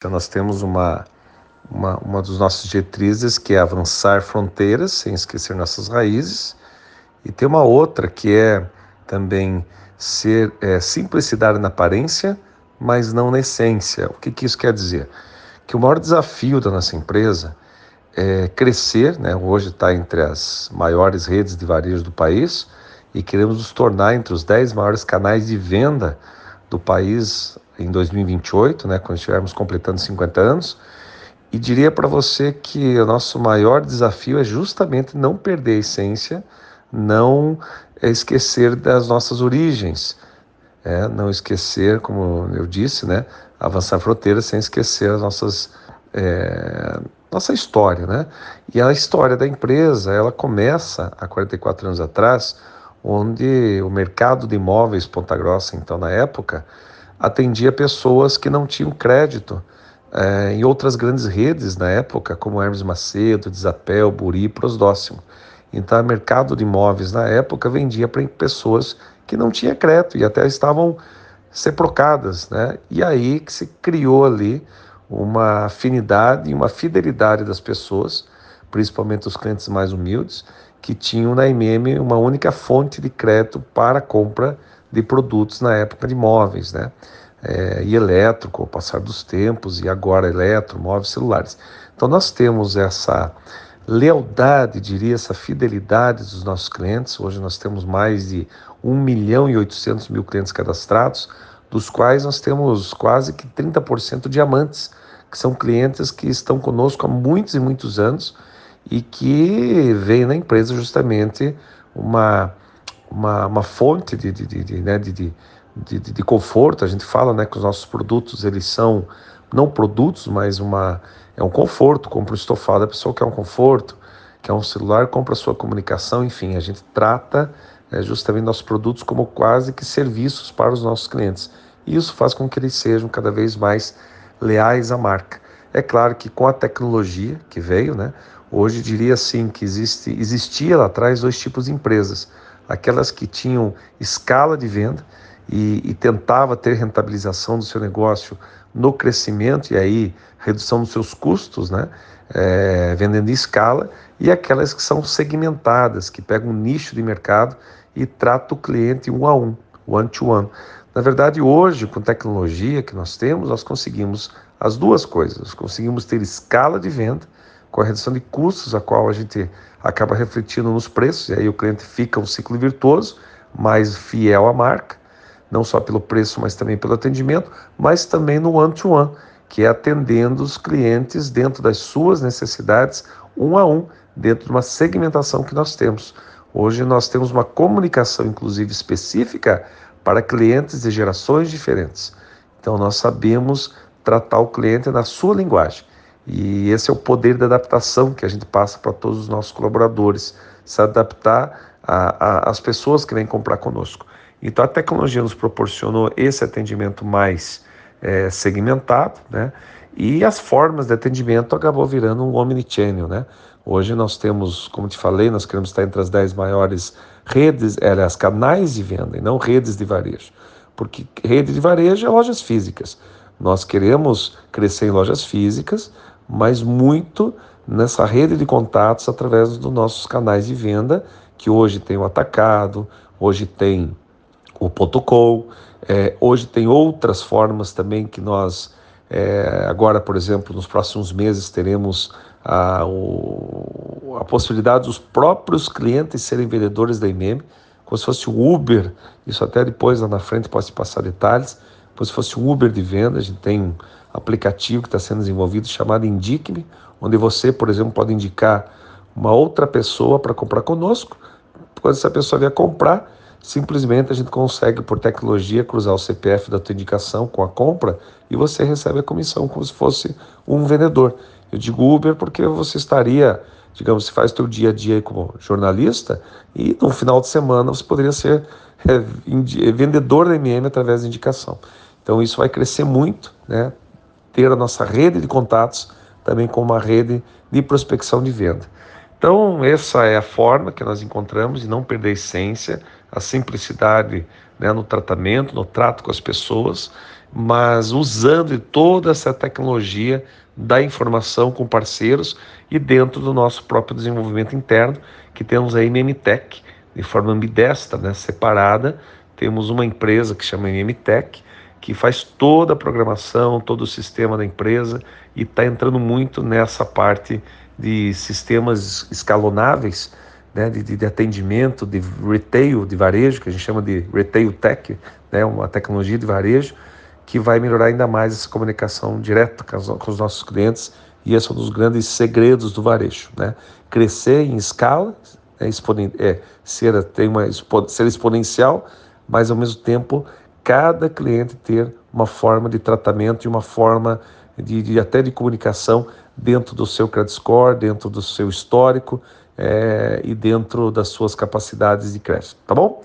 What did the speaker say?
Então, nós temos uma, uma, uma dos nossos diretrizes que é avançar fronteiras sem esquecer nossas raízes, e tem uma outra que é também ser é, simplicidade na aparência, mas não na essência. O que, que isso quer dizer? Que o maior desafio da nossa empresa é crescer, né? hoje está entre as maiores redes de varejo do país e queremos nos tornar entre os 10 maiores canais de venda do país em 2028, né, quando estivermos completando 50 anos. E diria para você que o nosso maior desafio é justamente não perder a essência, não esquecer das nossas origens, é, não esquecer, como eu disse, né, avançar fronteiras sem esquecer as nossas é, nossa história, né? E a história da empresa, ela começa há 44 anos atrás, onde o mercado de imóveis Ponta Grossa, então na época, atendia pessoas que não tinham crédito é, em outras grandes redes na época, como Hermes Macedo, Desapel, Buri, Prosdóximo. Então, o mercado de imóveis na época vendia para pessoas que não tinham crédito e até estavam seprocadas, né? E aí que se criou ali uma afinidade e uma fidelidade das pessoas, principalmente os clientes mais humildes, que tinham na IMM uma única fonte de crédito para compra de produtos na época de móveis, né? É, e elétrico, ao passar dos tempos, e agora eletro, móveis celulares. Então nós temos essa lealdade, diria, essa fidelidade dos nossos clientes. Hoje nós temos mais de 1 milhão e 800 mil clientes cadastrados, dos quais nós temos quase que 30% diamantes, que são clientes que estão conosco há muitos e muitos anos e que veem na empresa justamente uma uma, uma fonte de, de, de, de, né, de, de, de, de conforto. A gente fala né, que os nossos produtos eles são não produtos, mas uma, é um conforto. Compra um estofado, a pessoa quer um conforto, quer um celular, compra a sua comunicação, enfim, a gente trata é, justamente nossos produtos como quase que serviços para os nossos clientes. E isso faz com que eles sejam cada vez mais leais à marca. É claro que com a tecnologia que veio, né, hoje diria assim que existe, existia lá atrás dois tipos de empresas aquelas que tinham escala de venda e, e tentava ter rentabilização do seu negócio no crescimento e aí redução dos seus custos, né? É, vendendo em escala, e aquelas que são segmentadas, que pegam um nicho de mercado e tratam o cliente um a um, one to one. Na verdade, hoje, com tecnologia que nós temos, nós conseguimos as duas coisas. Conseguimos ter escala de venda, com a redução de custos, a qual a gente acaba refletindo nos preços, e aí o cliente fica um ciclo virtuoso, mais fiel à marca, não só pelo preço, mas também pelo atendimento, mas também no one-to-one, -one, que é atendendo os clientes dentro das suas necessidades, um a um, dentro de uma segmentação que nós temos. Hoje nós temos uma comunicação, inclusive específica, para clientes de gerações diferentes. Então nós sabemos tratar o cliente na sua linguagem. E esse é o poder da adaptação que a gente passa para todos os nossos colaboradores, se adaptar às pessoas que vêm comprar conosco. Então a tecnologia nos proporcionou esse atendimento mais é, segmentado, né? E as formas de atendimento acabou virando um omnichannel, né? Hoje nós temos, como te falei, nós queremos estar entre as 10 maiores redes, aliás, canais de venda e não redes de varejo. Porque rede de varejo é lojas físicas. Nós queremos crescer em lojas físicas, mas muito nessa rede de contatos através dos nossos canais de venda, que hoje tem o Atacado, hoje tem o ponto .com, é, hoje tem outras formas também que nós, é, agora, por exemplo, nos próximos meses teremos a, o, a possibilidade dos próprios clientes serem vendedores da IMEM, como se fosse o Uber, isso até depois lá na frente posso passar detalhes, como se fosse um Uber de venda, a gente tem um aplicativo que está sendo desenvolvido chamado Indique-me, onde você, por exemplo, pode indicar uma outra pessoa para comprar conosco. Quando essa pessoa vier comprar, simplesmente a gente consegue, por tecnologia, cruzar o CPF da tua indicação com a compra e você recebe a comissão como se fosse um vendedor. Eu digo Uber porque você estaria, digamos, você faz teu dia a dia como jornalista e no final de semana você poderia ser é, vendedor da MM através da indicação. Então isso vai crescer muito, né? ter a nossa rede de contatos também com uma rede de prospecção de venda. Então, essa é a forma que nós encontramos de não perder a essência, a simplicidade né, no tratamento, no trato com as pessoas, mas usando toda essa tecnologia da informação com parceiros e dentro do nosso próprio desenvolvimento interno, que temos a MMTech, de forma ambidestra, né, separada, temos uma empresa que chama MMTech, que faz toda a programação, todo o sistema da empresa e está entrando muito nessa parte de sistemas escalonáveis, né, de, de, atendimento, de retail, de varejo, que a gente chama de retail tech, né, uma tecnologia de varejo, que vai melhorar ainda mais essa comunicação direta com, com os nossos clientes e esse é um dos grandes segredos do varejo, né? Crescer em escala, é, é ser, tem uma, ser exponencial, mas ao mesmo tempo cada cliente ter uma forma de tratamento e uma forma de, de até de comunicação dentro do seu credit score, dentro do seu histórico é, e dentro das suas capacidades de crédito, tá bom?